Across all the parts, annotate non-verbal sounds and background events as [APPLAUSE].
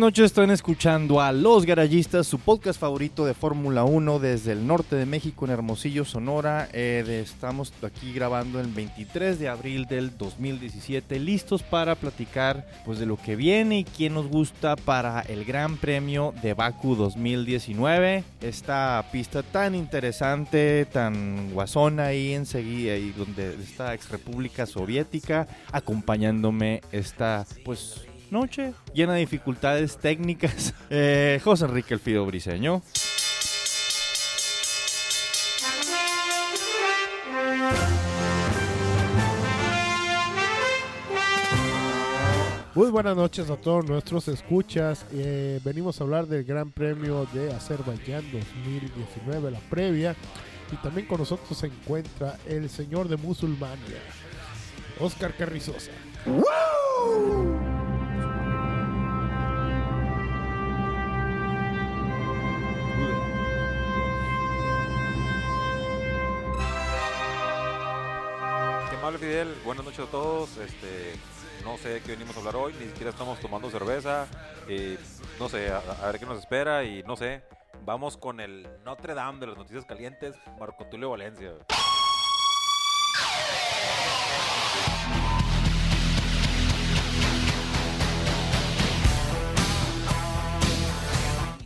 noches, están escuchando a Los Garayistas, su podcast favorito de Fórmula 1 desde el norte de México en Hermosillo, Sonora. Eh, estamos aquí grabando el 23 de abril del 2017, listos para platicar pues, de lo que viene y quién nos gusta para el Gran Premio de Baku 2019. Esta pista tan interesante, tan guasona ahí enseguida, ahí donde está ex República Soviética, acompañándome esta pues noche llena de dificultades técnicas. [LAUGHS] Eh, José Enrique Elfido Briseño. Muy buenas noches a todos nuestros escuchas. Eh, venimos a hablar del Gran Premio de Azerbaiyán 2019, la previa. Y también con nosotros se encuentra el señor de Musulmania, Oscar Carrizosa. Qué amable Fidel, buenas noches a todos. Este, no sé qué venimos a hablar hoy, ni siquiera estamos tomando cerveza. no sé, a, a ver qué nos espera y no sé. Vamos con el Notre Dame de las noticias calientes, Marco Tulio Valencia.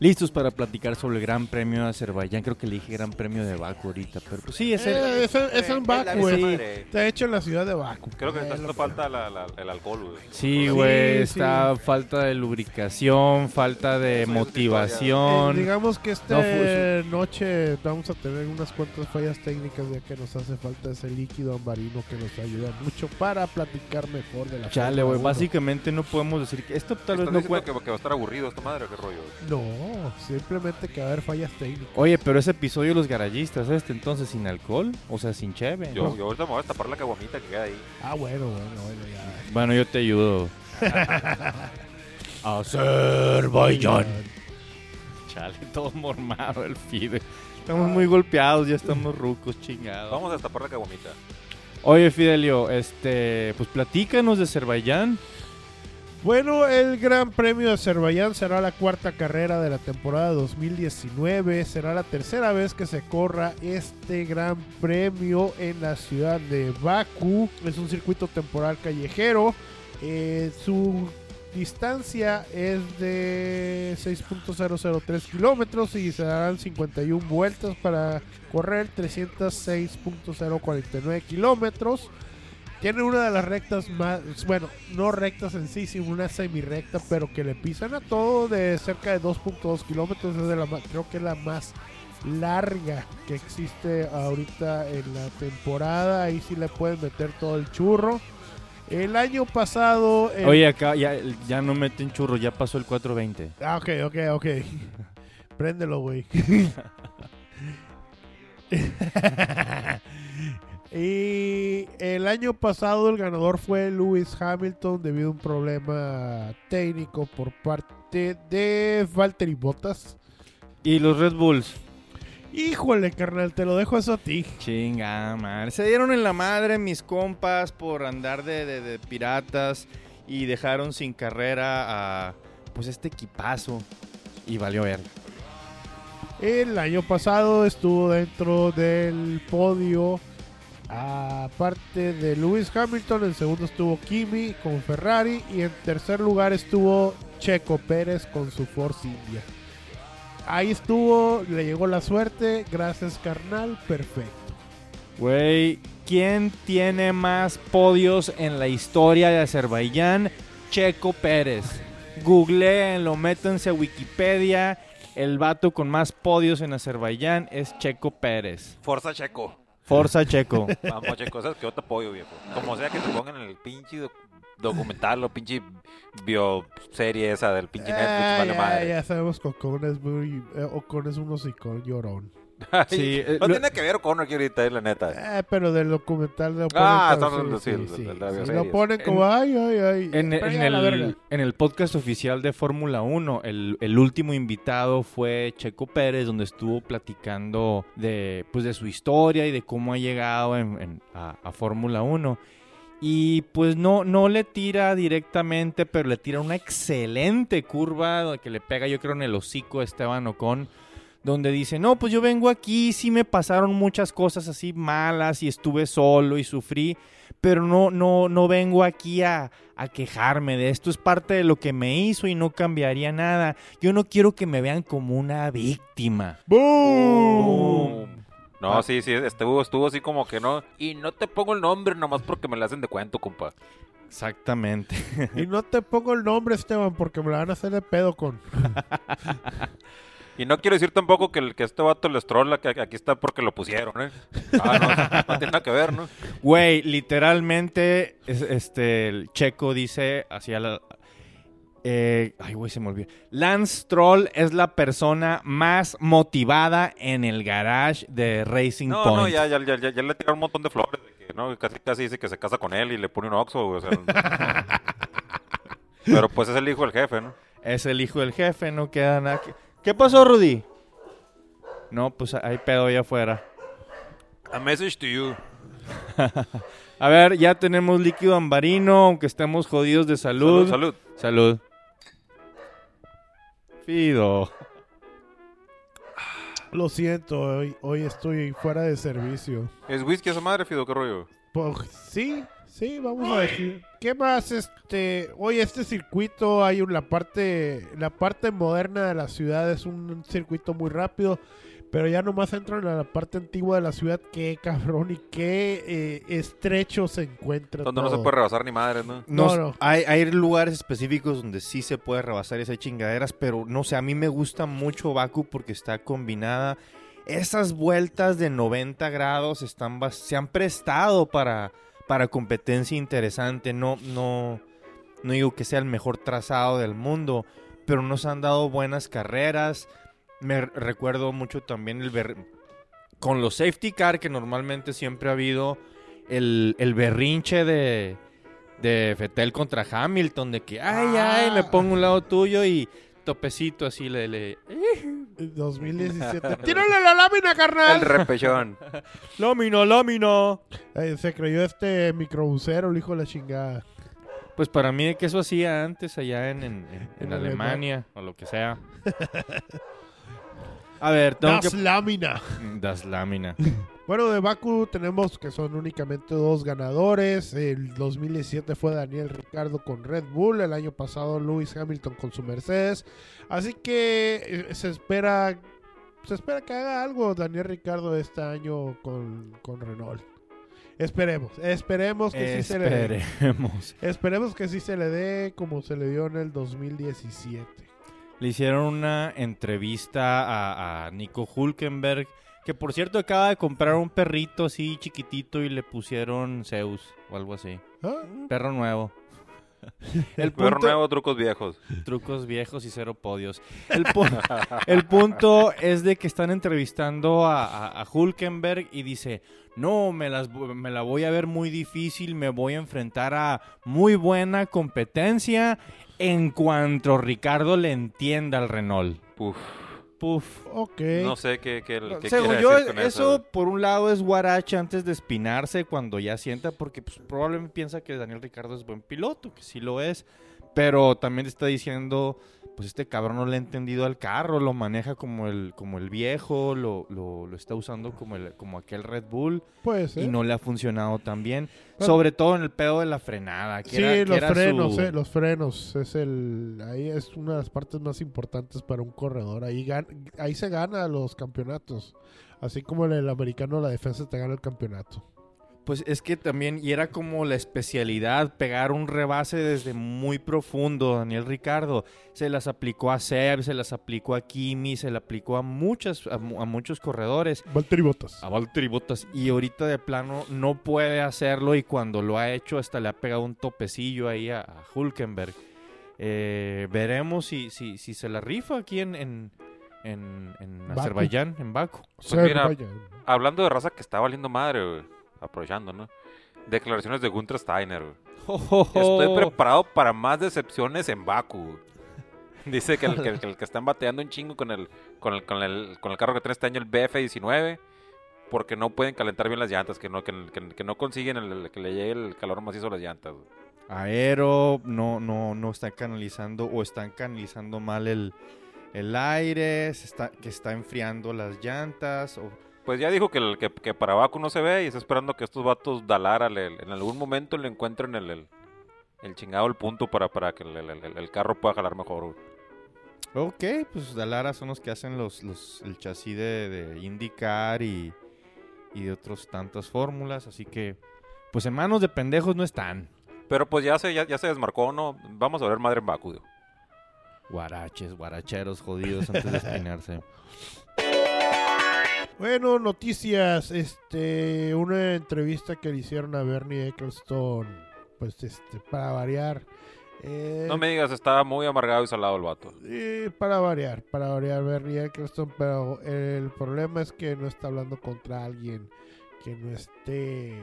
Listos para platicar sobre el Gran Premio de Azerbaiyán. Creo que le dije Gran Premio de Baku ahorita, pero pues sí, es el... Eh, es, es en Eh, Baku, güey. Está hecho en la ciudad de Baku. Creo que Eh, está haciendo lo- falta la- la- el alcohol, güey. Sí, güey, sí. está falta de lubricación, falta de Eh, motivación. digamos que esta No, noche vamos a tener unas cuantas fallas técnicas ya que nos hace falta ese líquido ambarino que nos ayuda mucho para platicar mejor de la Chale, güey, 1. básicamente no podemos decir que esto tal vez ¿Estás no cuenta. que, que va a estar aburrido esta madre o qué rollo? No, simplemente que va a haber fallas técnicas. Oye, pero ese episodio de los garayistas, este entonces sin alcohol, o sea, sin cheve. Yo, yo ahorita me voy a tapar la caguamita que queda ahí. Ah, bueno, bueno, bueno, ya. Bueno, yo te ayudo. [LAUGHS] Azerbaiyán. Chale, todo mormado el Fide. Estamos muy golpeados, ya estamos rucos, chingados. Vamos a destapar la caguamita. Oye, Fidelio, este, pues platícanos de Azerbaiyán. Bueno, el Gran Premio de Azerbaiyán será la cuarta carrera de la temporada 2019. Será la tercera vez que se corra este Gran Premio en la ciudad de Bakú. Es un circuito temporal callejero. Eh, su distancia es de 6.003 kilómetros y se darán 51 vueltas para correr 306.049 kilómetros. Tiene una de las rectas más, bueno, no rectas en sí, sino una semi-recta, pero que le pisan a todo de cerca de 2.2 kilómetros. Es de la, creo que es la más larga que existe ahorita en la temporada. Ahí sí le pueden meter todo el churro. El año pasado... el- Oye, acá ya, ya no meten churro, ya pasó el 420. Ah, ok, ok, ok. [LAUGHS] Préndelo, güey. [LAUGHS] [LAUGHS] y el año pasado el ganador fue Lewis Hamilton debido a un problema técnico por parte de Valtteri Bottas. Y los Red Bulls. Híjole, carnal, te lo dejo eso a ti. Chinga, madre. Se dieron en la madre mis compas por andar de, de- de piratas y dejaron sin carrera a pues este equipazo. Y valió ver. El año pasado estuvo dentro del podio. Aparte de Lewis Hamilton, en segundo estuvo Kimi con Ferrari y en tercer lugar estuvo Checo Pérez con su Force India. Ahí estuvo, le llegó la suerte, gracias carnal, perfecto. Güey, ¿quién tiene más podios en la historia de Azerbaiyán? Checo Pérez. Googleenlo, métanse a Wikipedia. El vato con más podios en Azerbaiyán es Checo Pérez. Forza Checo. Forza Checo. [LAUGHS] Vamos, Checo, sabes que yo te apoyo, viejo. Como sea que te pongan en el pinche doc- documental o pinche bioserie esa del pinche Netflix, Ah, vale ya, madre. ya sabemos que Ocon es muy. eh, Ocon es un hocicón llorón. [LAUGHS] Sí, eh, no lo- tiene que ver con aquí ahorita, eh, la neta. Eh, pero del documental de Ocon. Ah, hablando, sí, sí. Lo ponen como, ay, ay, ay. En, en el, en el podcast oficial de Fórmula 1, el, el último invitado fue Checo Pérez, donde estuvo platicando de, pues, de su historia y de cómo ha llegado en- en- a, a Fórmula 1. Y pues no, no le tira directamente, pero le tira una excelente curva que le pega, yo creo, en el hocico a Esteban Ocon. Donde dice, no, pues yo vengo aquí, sí me pasaron muchas cosas así malas y estuve solo y sufrí, pero no, no, no vengo aquí a, a quejarme de esto. Es parte de lo que me hizo y no cambiaría nada. Yo no quiero que me vean como una víctima. ¡Boom! No, sí, sí, estuvo, estuvo así como que no. Y no te pongo el nombre nomás porque me la hacen de cuento, compa. Exactamente. Y no te pongo el nombre, Esteban, porque me la van a hacer de pedo con. [LAUGHS] Y no quiero decir tampoco que, el, que este vato les trola, que aquí está porque lo pusieron, ¿eh? Ah, no, no tiene nada que ver, ¿no? Güey, literalmente, es- este, el checo dice hacia la... eh, ay, güey, se me olvidó. Lance Troll es la persona más motivada en el garage de Racing No, Point. no, ya, ya, ya, ya, le tiraron un montón de flores. de que, ¿no? Casi, casi dice que se casa con él y le pone un oxo, güey, o sea, [LAUGHS] Pero pues es el hijo del jefe, ¿no? Es el hijo del jefe, no queda nada. que- ¿Qué pasó, Rudy? No, pues hay pedo allá afuera. A message to you. [LAUGHS] A ver, ya tenemos líquido ambarino, aunque estemos jodidos de salud. Salud, salud. Salud. Fido. Lo siento, hoy, hoy estoy fuera de servicio. ¿Es whisky esa madre, Fido? ¿Qué rollo? Pues sí, sí, vamos a decir. ¿Qué más? Este, hoy este circuito hay una parte, la parte moderna de la ciudad es un circuito muy rápido, pero ya nomás entran a la parte antigua de la ciudad. Qué cabrón y qué eh, estrecho se encuentra. Donde no se todo. puede rebasar ni madre, ¿no? No, No, no. Hay, hay lugares específicos donde sí se puede rebasar esas chingaderas, pero no sé, a mí me gusta mucho Baku porque está combinada. Esas vueltas de 90 grados están se han prestado para, para competencia interesante. No, no, no digo que sea el mejor trazado del mundo, pero nos han dado buenas carreras. Me recuerdo mucho también el ber- con los safety car que normalmente siempre ha habido el, el berrinche de, de Fetel contra Hamilton, de que, ay, ay, me pongo a un lado tuyo y topecito así le... le 2017. [LAUGHS] ¡Tírale la lámina, El carnal! repechón. [LAUGHS] lámina, lámina. Eh, se creyó este microbusero, el hijo de la chingada. Pues para mí que eso hacía antes allá en, en- en- en En Alemania o lo que sea. [LAUGHS] A ver, tengo Das que... lámina. Das lámina. [LAUGHS] Bueno, de Baku tenemos que son únicamente dos ganadores. El 2017 fue Daniel Ricardo con Red Bull. El año pasado Lewis Hamilton con su Mercedes. Así que eh, se espera se espera que haga algo Daniel Ricardo este año con, con Renault. Esperemos, esperemos que sí se le dé. Esperemos. Esperemos que sí se le dé como se le dio en el 2017. Le hicieron una entrevista a, a Nico Hulkenberg, que por cierto acaba de comprar un perrito así chiquitito y le pusieron Zeus o algo así. ¿Ah? Perro nuevo. [LAUGHS] El Perro punto, nuevo, trucos viejos. trucos viejos y cero podios. El, pu- [LAUGHS] el punto es de que están entrevistando a, a- a Hulkenberg y dice, no, me, las, me la voy a ver muy difícil, me voy a enfrentar a muy buena competencia en cuanto Ricardo le entienda al Renault. Puf. Puf. Ok. No sé qué, qué, qué Según yo, decir con eso, por un lado es guaracha antes de espinarse cuando ya sienta, porque pues, probablemente piensa que Daniel Ricardo es buen piloto, que sí lo es, pero también está diciendo, pues este cabrón no le ha entendido al carro, lo maneja como el, como el viejo, lo, lo, lo está usando como, el, como aquel Red Bull y no le ha funcionado tan bien, sobre todo en el pedo de la frenada. Que Sí, era- los frenos, su- eh, los frenos es el ahí es una de las partes más importantes para un corredor. Ahí gan- ahí se gana los campeonatos. Así como en el americano la defensa te gana el campeonato. Pues es que también, y era como la especialidad, pegar un rebase desde muy profundo, Daniel Ricardo. Se las aplicó a Seb, se las aplicó a Kimi, se le aplicó a, muchas, a, a muchos corredores, Valtteri Bottas. a Valtteri Bottas, y ahorita de plano no puede hacerlo y cuando lo ha hecho hasta le ha pegado un topecillo ahí a, a Hulkenberg. Eh, veremos si, si, si se la rifa aquí en, en, en, en Baku. Azerbaiyán, en Baku. Pues mira. Hablando de raza que está valiendo madre, güey. Aprovechando, ¿no? Declaraciones de Gunther Steiner. [LAUGHS] Estoy preparado para más decepciones en Baku. [LAUGHS] Dice que el, que, el- el que están bateando un chingo con el, con el, con el, con el carro que tiene este año, el BF-19, porque no pueden calentar bien las llantas, que no, que, que- que no consiguen el- que le llegue el calor macizo a las llantas. Aero, no, no, no están canalizando o están canalizando mal el, el aire, se está, que está enfriando las llantas. O, Pues ya dijo que, el, que, que para Baku no se ve y está esperando que estos vatos Dalara le- en algún momento le encuentren el, el, el chingado el punto para, para que el, el- el- el carro pueda jalar mejor. güey. ok, pues Dalara son los que hacen los, los, el chasis de, de IndyCar y, y de otras tantas fórmulas, así que pues en manos de pendejos no están. Pero pues ya se, ya, ya se desmarcó, ¿no? Vamos a ver madre en Baku. digo. Guaraches, guaracheros jodidos antes de [LAUGHS] espinarse. Bueno, noticias. Este, una entrevista que le hicieron a Bernie Ecclestone. Pues este, para variar. eh, No me digas, estaba muy amargado y salado el vato. eh, para variar, para variar Bernie Ecclestone, pero el problema es que no está hablando contra alguien que no esté,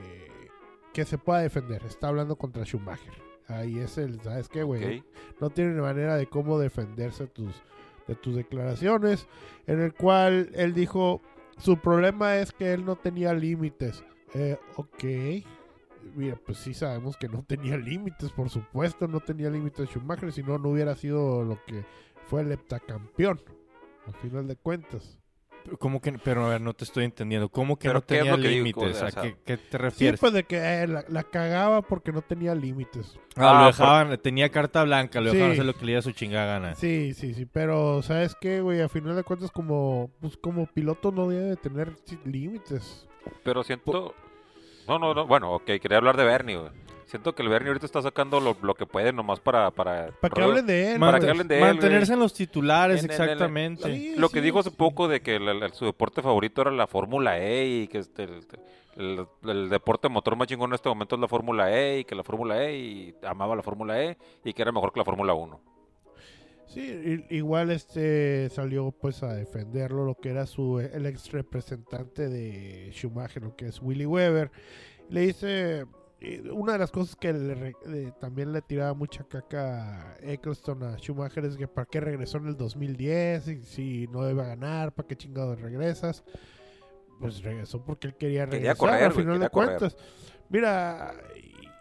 que se pueda defender. Está hablando contra Schumacher. Ahí es el, ¿sabes qué, güey? No tiene manera de cómo defenderse tus, de tus declaraciones, en el cual él dijo, su problema es que él no tenía límites. Eh, ok, mira, pues sí sabemos que no [LAUGHS] tenía límites, por supuesto, no tenía límites Schumacher, si no, no hubiera sido lo que fue el heptacampeón, al final de cuentas. ¿Cómo que, pero a ver, no te estoy entendiendo. ¿Cómo que no ¿qué es tenía límites? O ¿A sea, qué, qué te Sí, refieres? pues de que eh, la, la cagaba porque no tenía límites. Ah, lo Ah, dejaban, tenía carta blanca, lo dejaban Sí. hacer lo que le diera su chingada gana. Sí, sí, sí, pero ¿sabes qué, güey? A final de cuentas, como, pues, como piloto no debe de tener sí, límites. Pero siento... No, no, no. Bueno, ok, quería hablar de Bernie, güey. Siento que el Bernie ahorita está sacando lo, lo que puede nomás para... Para, Para que hablen de él. Para que hablen de él, mantenerse güey. en los titulares, En- en el- exactamente. Sí, Lo que sí, dijo hace sí. poco de que el- el- su deporte favorito era la Fórmula E y que este, el, el- el deporte motor más chingón en este momento es la Fórmula E y que la Fórmula E y amaba la Fórmula E y que era mejor que la Fórmula 1. Sí, igual este salió pues a defenderlo lo que era su el ex representante de Schumacher, lo que es Willy Weber. Le dice eh, una de las cosas que le re- le- también le tiraba mucha caca a Eccleston a Schumacher es que para qué regresó en el 2010 y si no iba a ganar, para qué chingados regresas. Pues regresó porque él quería Quería regresar correr, al final quería de correr. cuentas. Mira,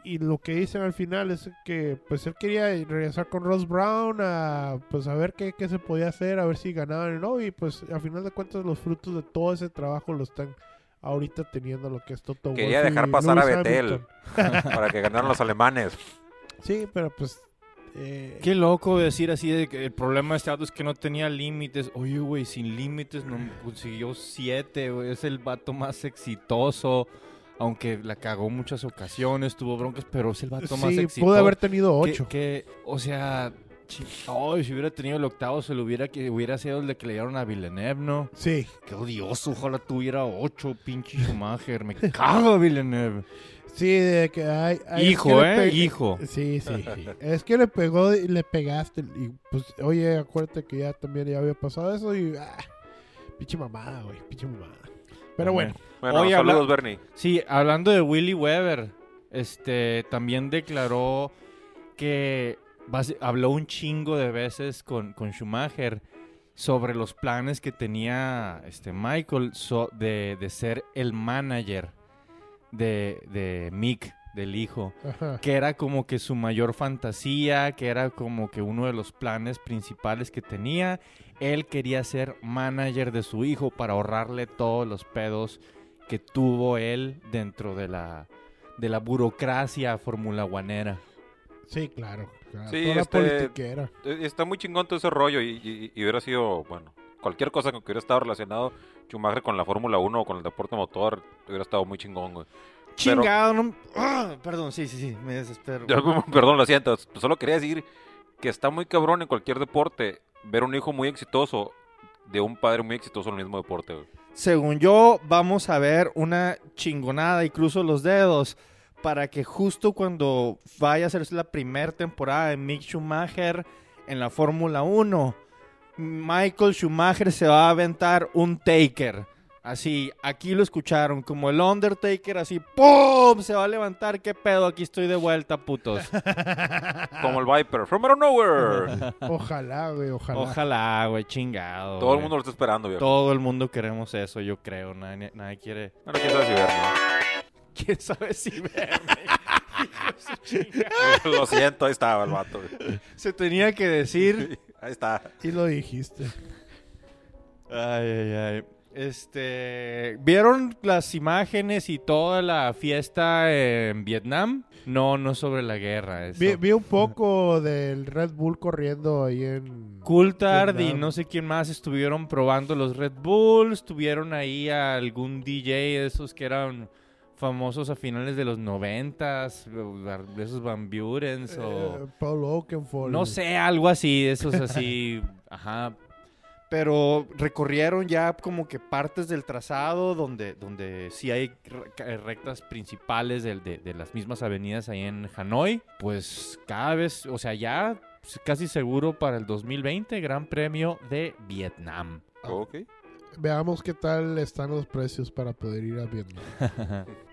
y, y lo que dicen al final es que pues él quería regresar con Ross Brown a pues a ver qué, qué se podía hacer, a ver si ganaban no y pues al final de cuentas los frutos de todo ese trabajo lo están ahorita teniendo lo que es Toto Quería Wolff y dejar pasar a Lewis. Hamilton. [LAUGHS] para que ganaran los alemanes. Sí, pero pues eh, Qué loco decir así de que el problema de este auto es que no tenía límites. Oye, güey, sin límites no consiguió siete, güey. Es el vato más exitoso. Aunque la cagó muchas ocasiones, tuvo broncas, pero es el vato más sí, exitoso. pudo haber tenido que, ocho. que, o sea, ay, si hubiera tenido el octavo, se lo hubiera que hubiera sido el de que le dieron a Villeneuve, ¿no? Sí, Qué odioso, ojalá tuviera ocho, pinche Schumacher. Me [LAUGHS] cago Villeneuve. sí, de que hay... hay- es Hijo, que ¿eh? Hijo. Sí, sí, sí. Es que le pegó y le pegaste. Y pues, oye, acuérdate que ya también ya había pasado eso y. Ah, pinche mamada, güey. Pinche mamada. Pero bueno, Bueno, Oye, saludos, habla- Bernie. Sí, hablando de Willy Weber, este también declaró que habló un chingo de veces con, con Schumacher sobre los planes que tenía este Michael so- de, de ser el manager de, de Mick, del hijo. ajá. que era como que su mayor fantasía, que era como que uno de los planes principales que tenía. Él quería ser manager de su hijo para ahorrarle todos los pedos que tuvo él dentro de la de la burocracia Fórmula Guanera. Sí, claro. Claro. Sí, Toda este- politiquera. Eh, Está muy chingón todo ese rollo y, y- y hubiera sido, bueno, cualquier cosa con que hubiera estado relacionado Schumacher con la Fórmula 1 o con el deporte motor, hubiera estado muy chingón, güey. Pero- Chingado, no- ¡Ah! perdón, sí, sí, sí, me desespero. [LAUGHS] Perdón, lo siento. Solo quería decir que está muy cabrón en cualquier deporte ver un hijo muy exitoso de un padre muy exitoso en el mismo deporte. güey. Según yo, vamos a ver una chingonada y cruzo los dedos para que justo cuando vaya a hacerse la primera temporada de Mick Schumacher en la Fórmula 1, Michael Schumacher se va a aventar un taker. Así, aquí lo escucharon, como el Undertaker, así, ¡pum! Se va a levantar, ¿qué pedo? Aquí estoy de vuelta, putos. [LAUGHS] Como el Viper, from out of nowhere. [LAUGHS] Ojalá, güey, ojalá. Ojalá, güey, chingado. Todo el güey. mundo lo está esperando, viejo. Todo el mundo queremos eso, yo creo. Nadie, nadie quiere. Sabe si verlo. ¿Quién sabe si verme? [LAUGHS] Lo siento, ahí estaba el vato. Se tenía que decir. [LAUGHS] Ahí está. Y lo dijiste. Ay, ay, ay. Este, ¿vieron las imágenes y toda la fiesta en Vietnam? No, no sobre la guerra. Vi, vi un poco del Red Bull corriendo ahí en... Coulthard y no sé quién más estuvieron probando los Red Bulls. Tuvieron ahí a algún DJ de esos que eran famosos a finales de los noventas, esos Van Burens o... eh, Paul Oakenfold. No sé, algo así, esos así, [LAUGHS] ajá. Pero recorrieron ya como que partes del trazado donde, donde sí hay rectas principales de, de las mismas avenidas ahí en Hanoi. Pues cada vez, o sea, ya casi seguro para el 2020, Gran Premio de Vietnam. Ok. Veamos qué tal están los precios para poder ir a Vietnam. [LAUGHS]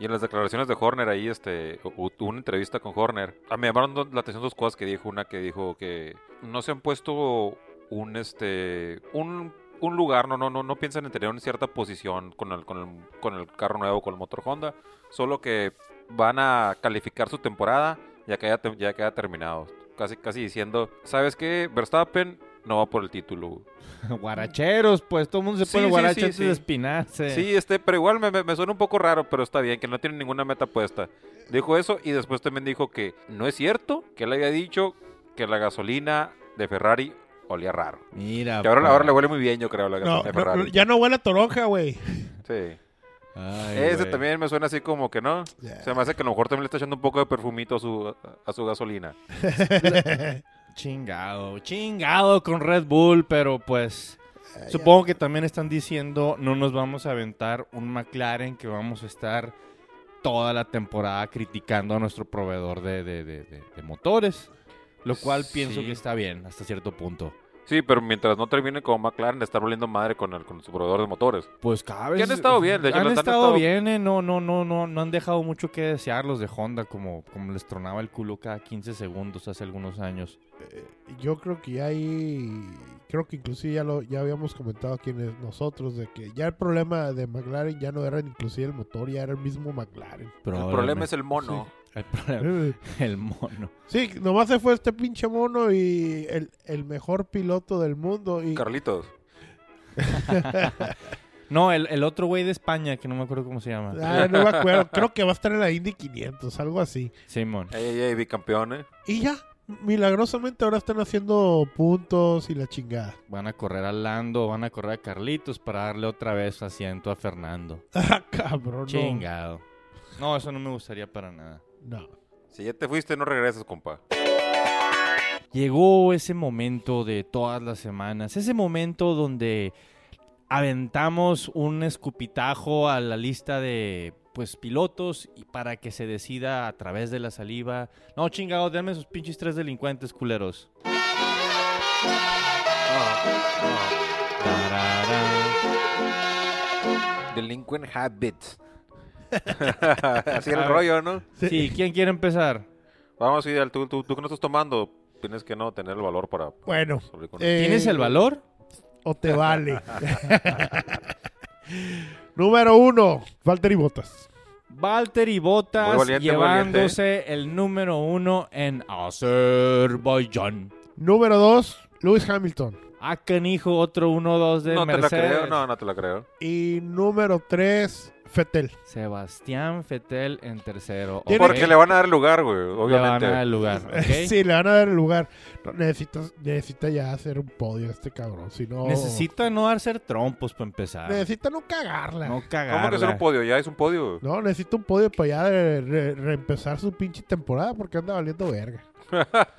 Y en las declaraciones de Horner ahí, este, una entrevista con Horner. Me llamaron la atención dos cosas que dijo. Una que dijo que no se han puesto un, este, un, un lugar, no, no, no, no piensan en tener una cierta posición con el, con el, con el carro nuevo, con el motor Honda. Solo que van a calificar su temporada ya que haya, ya que haya terminado. Casi, casi diciendo, ¿sabes qué? Verstappen no va por el título. [LAUGHS] Guaracheros, pues todo el mundo se pone sí, guarache sí, antes sí. de espinarse. Sí, este, pero igual me, me- me suena un poco raro, pero está bien, que no tiene ninguna meta puesta. Dijo eso y después también dijo que no es cierto, que él había dicho que la gasolina de Ferrari olía raro. Mira. Que ahora, pues. ahora le huele muy bien, yo creo, la No, gasolina de no, Ferrari. ya no huele a toronja, güey. Sí. Ay, Ese güey. también me suena así como que no. Ya. Se me hace que a lo mejor también le está echando un poco de perfumito a su, a su gasolina. [LAUGHS] Chingado, chingado con Red Bull, pero pues supongo que también están diciendo no nos vamos a aventar un McLaren que vamos a estar toda la temporada criticando a nuestro proveedor de, de- de- motores, lo cual pienso que está bien hasta cierto punto. Sí, pero mientras no termine como McLaren de estar volviendo madre con, el, con su proveedor de motores. Pues cada vez Que han estado bien, de hecho, han los han estado, estado- bien, eh, no, no, no, no, no han dejado mucho que desear los de Honda, como, como les tronaba el culo cada 15 segundos hace algunos años. Yo creo que ya hay... Creo que inclusive ya lo ya habíamos comentado aquí nosotros de que ya el problema de McLaren ya no era inclusive el motor, ya era el mismo McLaren. El problema es el mono. El problema- [LAUGHS] el mono. Sí, nomás se fue este pinche mono y el, el mejor piloto del mundo. Y Carlitos. [LAUGHS] No, el, el otro güey de España, que no me acuerdo cómo se llama. Ah, no me acuerdo, creo que va a estar en la Indy 500, algo así. Simón. Ey, ey, ey, bicampeón, eh. Y ya, milagrosamente ahora están haciendo puntos y la chingada. Van a correr a Lando, van a correr a Carlitos para darle otra vez asiento a Fernando. [LAUGHS] Ah, cabrón, no. Chingado. No, eso no me gustaría para nada. No. Si ya te fuiste, no regresas, compa. Llegó ese momento de todas las semanas, ese momento donde aventamos un escupitajo a la lista de pues pilotos y para que se decida a través de la saliva. No, chingado, denme esos pinches tres delincuentes culeros. Tararán. Delinquent Habits. [LAUGHS] Así el rollo, ¿no? Sí, ¿quién quiere empezar? Vamos, Fidel, tú, tú, tú que no estás tomando, tienes que no tener el valor para... Bueno, eh, ¿Tienes el valor? o te vale. [LAUGHS] Número uno, Valtteri Bottas. Valtteri valiente, muy llevándose el número uno en Azerbaiyán. Número dos, Lewis Hamilton. Ah, canijo, otro 1-2 de No te la Mercedes. creo, no, no te la creo. Y número tres, Fettel. Sebastián Fettel en tercero. Porque le van a dar lugar, güey, Le van obviamente. a dar el lugar. [LAUGHS] Sí, le van a dar el lugar. No, necesitas, necesita ya hacer un podio este cabrón. Si no, Necesita no hacer trompos para empezar. necesita no cagarla. No ¿Cómo que hacer cagarla. un podio? Ya es un podio. No, necesita un podio para ya re- re- reempezar su pinche temporada porque anda valiendo verga. [LAUGHS]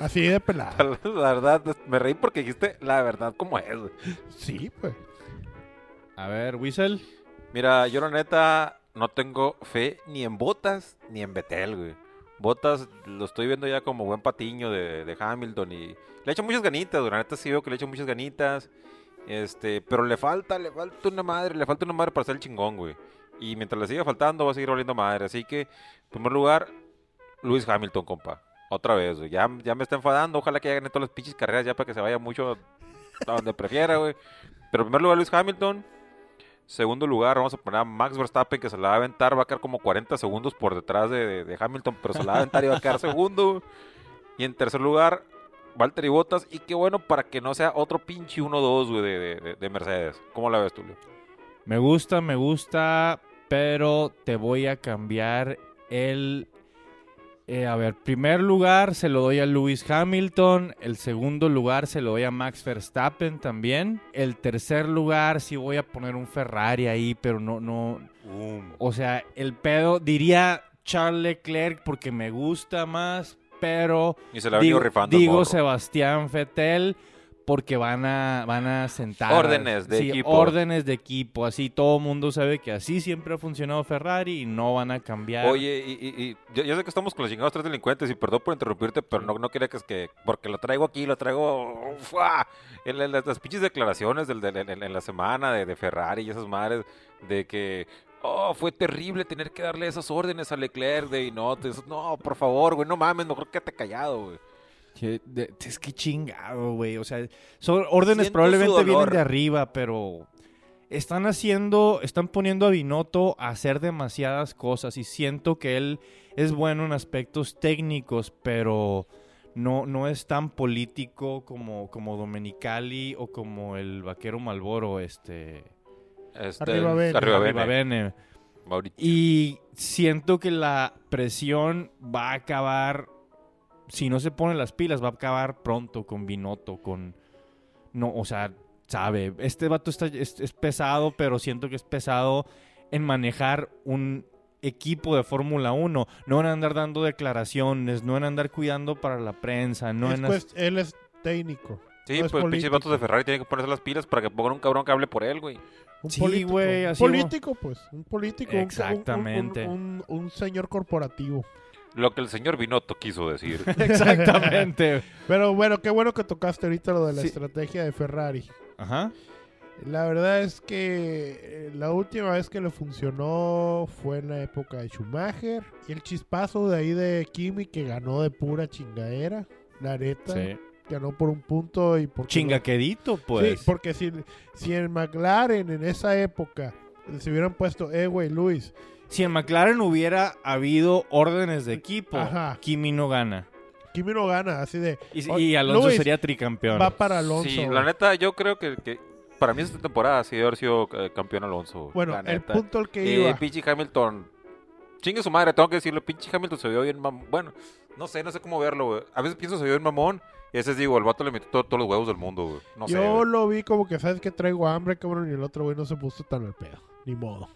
Así de pelada. La verdad, me reí porque dijiste la verdad como es. güey. Sí, pues. A ver, Whistle. Mira, yo la neta no tengo fe ni en Botas ni en Betel, güey. Botas lo estoy viendo ya como buen patiño de, Hamilton y le echa muchas ganitas, güey. La neta sí veo que le echa muchas ganitas. Este, pero le falta, le falta una madre, le falta una madre para ser el chingón, güey. Y mientras le siga faltando, va a seguir valiendo madre. Así que, en primer lugar, Luis Hamilton, compa. Otra vez, güey. Ya, ya me está enfadando. Ojalá que ya gane todas las pinches carreras ya para que se vaya mucho a donde prefiera, güey. Pero en primer lugar, Luis Hamilton. Segundo lugar, vamos a poner a Max Verstappen, que se la va a aventar. Va a quedar como 40 segundos por detrás de, de- Hamilton, pero se la va a aventar y va a quedar segundo. Y en tercer lugar, Valtteri Bottas. Y qué bueno para que no sea otro pinche 1-2, güey, de, de- de- de Mercedes. ¿Cómo la ves tú, Leo? Me gusta, me gusta, pero te voy a cambiar el... eh, a ver, primer lugar se lo doy a Lewis Hamilton, el segundo lugar se lo doy a Max Verstappen también, el tercer lugar sí voy a poner un Ferrari ahí, pero no, no, o sea, el pedo diría Charles Leclerc porque me gusta más, pero Y se la digo, digo. Sebastián Vettel porque van a van a sentar Órdenes de sí, equipo. órdenes de equipo así todo el mundo sabe que así siempre ha funcionado Ferrari y no van a cambiar Oye, y, y- y yo, yo sé que estamos con los chingados tres delincuentes y perdón por interrumpirte, pero no, no quería que es que, porque lo traigo aquí, lo traigo, ¡fua! En, en las, pinches declaraciones del, del- en, en la semana de, de Ferrari y esas madres, de que, oh, fue terrible tener que darle esas órdenes a Leclerc de Inotes. No, por favor, güey, no mames, mejor quédate callado, güey. Es que chingado güey o sea son órdenes Siento probablemente vienen de arriba pero están haciendo están poniendo a Binotto a hacer demasiadas cosas y siento que él es bueno en aspectos técnicos pero no, no es tan político como, como Domenicali o como el vaquero Malboro, este. Este, Arriba Bene. Arriba Arriba Bene. Y siento que la presión va a acabar. Si no se ponen las pilas, va a acabar pronto con Binotto, con. No, o sea, sabe. Este vato está, es, es pesado, pero siento que es pesado en manejar un equipo de Fórmula 1. No en andar dando declaraciones, no en andar cuidando para la prensa, no Es en. cuest- él es técnico. Sí, no pues pinches vatos de Ferrari tienen que ponerse las pilas para que pongan un cabrón que hable por él, güey. Un Sí, político. güey, Un así, político, pues. Un político. un- un- un- Exactamente. Un, un- un señor corporativo. Lo que el señor Binotto quiso decir. [LAUGHS] Exactamente. Pero bueno, qué bueno que tocaste ahorita lo de la Sí. estrategia de Ferrari. Ajá. La verdad es que eh, la última vez que le funcionó fue en la época de Schumacher. Y el chispazo de ahí de Kimi que ganó de pura chingadera. La neta. Sí. Ganó por un punto y por Chingaquedito, pues. Sí, porque si, si en McLaren en esa época se hubieran puesto, eh, güey, Luis, Si en McLaren hubiera habido órdenes de equipo, Ajá. Kimi no gana. Kimi no gana, así de. Y, "Oh, y Alonso Luis, sería tricampeón. Va para Alonso. Sí, güey". la neta, yo creo que, que para mí esta temporada sí debe haber sido eh, campeón Alonso. Bueno, la el neta. punto al que Eh, iba. pinche Hamilton. Chingue su madre, tengo que decirlo. Pinche Hamilton se vio bien mamón. Bueno, no sé, no sé cómo verlo, güey. A veces pienso se vio bien mamón. Y a veces digo, el vato le metió to- todos los huevos del mundo, güey. No sé. Yo güey. lo vi como que sabes que traigo hambre, cabrón, y el otro güey no se puso tan al pedo. Ni modo.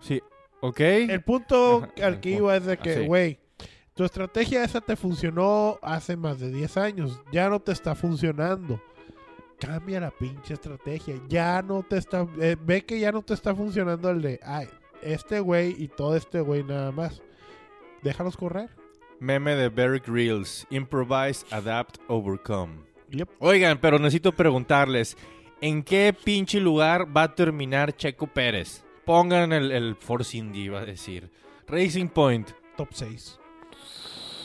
Sí. ¿Ok? El punto Ajá, al que iba es de que, Ah, güey, tu estrategia esa te funcionó hace más de 10 años. Ya no te está funcionando. Cambia la pinche estrategia. Ya no te está. eh, ve que ya no te está funcionando el de. Ay, este güey y todo este güey nada más. Déjalos correr. Meme de Beric Reels. Improvise, adapt, overcome. Yep. Oigan, pero necesito preguntarles. ¿En qué pinche lugar va a terminar Checo Pérez? Pongan el, el Force Indy, iba a decir. Racing Point. Top 6.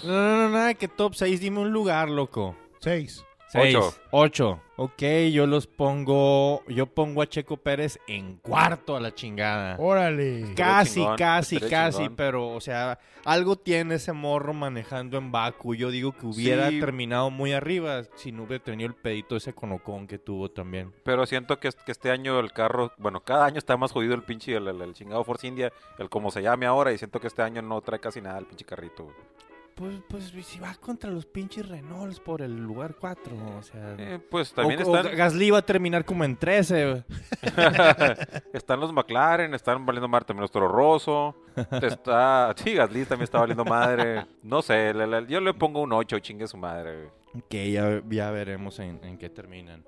No, no, no, nada que top 6. Dime un lugar, loco. 6. Seis. Ocho. Ocho. Ok, yo los pongo. Yo pongo a Checo Pérez en cuarto a la chingada. Órale. Casi, chingón, casi, casi, chingón. pero, o sea, algo tiene ese morro manejando en Baku. Yo digo que hubiera Sí. terminado muy arriba si no hubiera tenido el pedito ese con Ocon que tuvo también. Pero siento que, que este año el carro, bueno, cada año está más jodido el pinche, el, el- el chingado Force India, el como se llame ahora, y siento que este año no trae casi nada el pinche carrito. Güey. Pues, pues, si va contra los pinches Renaults por el lugar 4, o sea... Eh, pues también o, o están, Gasly va a terminar como en 13. [LAUGHS] están los McLaren, están valiendo madre también los Toro Rosso, está, sí, Gasly también está valiendo madre, no sé, la- la- yo le pongo un 8, chingue su madre. Que ya, ya veremos en, en qué terminan.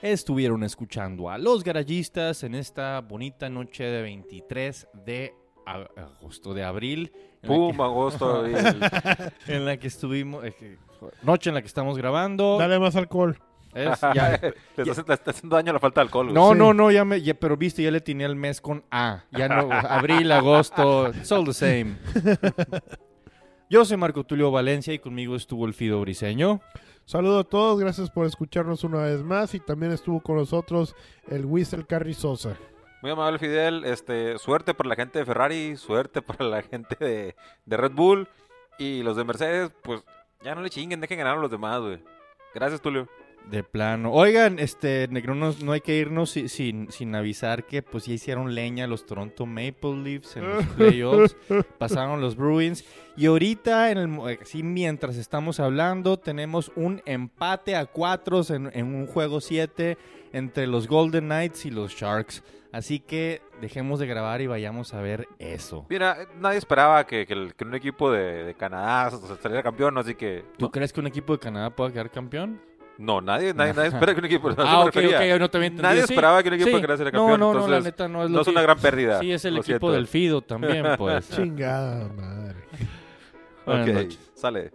Estuvieron escuchando a los garayistas en esta bonita noche de 23 de a- agosto, de abril. en la que- Pum, agosto, abril. [LAUGHS] en la que estuvimos, eh, que- noche en la que estamos grabando. Dale más alcohol. Es- ya- [LAUGHS] Le está, le está haciendo daño la falta de alcohol. no, Sí. no, no, ya me, ya- pero viste, ya le tiene el mes con A. Ya no, [LAUGHS] abril, agosto, it's all the same. Yo soy Marco Tulio Valencia y conmigo estuvo el Fido Briseño. Saludo a todos, gracias por escucharnos una vez más y también estuvo con nosotros el Whistle Carry Sosa. Muy amable Fidel, este, suerte para la gente de Ferrari, suerte para la gente de, de Red Bull y los de Mercedes, pues ya no le chinguen, dejen ganar a los demás, güey. Gracias, Tulio. De plano. Oigan, este, negro, no, no hay que irnos si- sin, sin avisar que pues ya hicieron leña los Toronto Maple Leafs en los [LAUGHS] playoffs. pasaron los Bruins. Y ahorita, en el, mo- así mientras estamos hablando, tenemos un empate a cuatro en, en un juego 7 entre los Golden Knights y los Sharks. Así que dejemos de grabar y vayamos a ver eso. Mira, eh, nadie esperaba que, que el- que un equipo de, de Canadá saliera campeón, así que... ¿Tú No, crees que un equipo de Canadá pueda quedar campeón? No, nadie, nadie, nadie espera que un equipo... [LAUGHS] [LAUGHS] ah, me ok, refería. ok, yo no. Nadie Sí, esperaba que un equipo sí. de Canadá fuera No, campeón, no, no, la entonces neta no es no lo es que- una gran pérdida. Sí, es el lo equipo siento. del Fido también, [LAUGHS] pues. Chingada madre. Buenas Ok, noches. sale.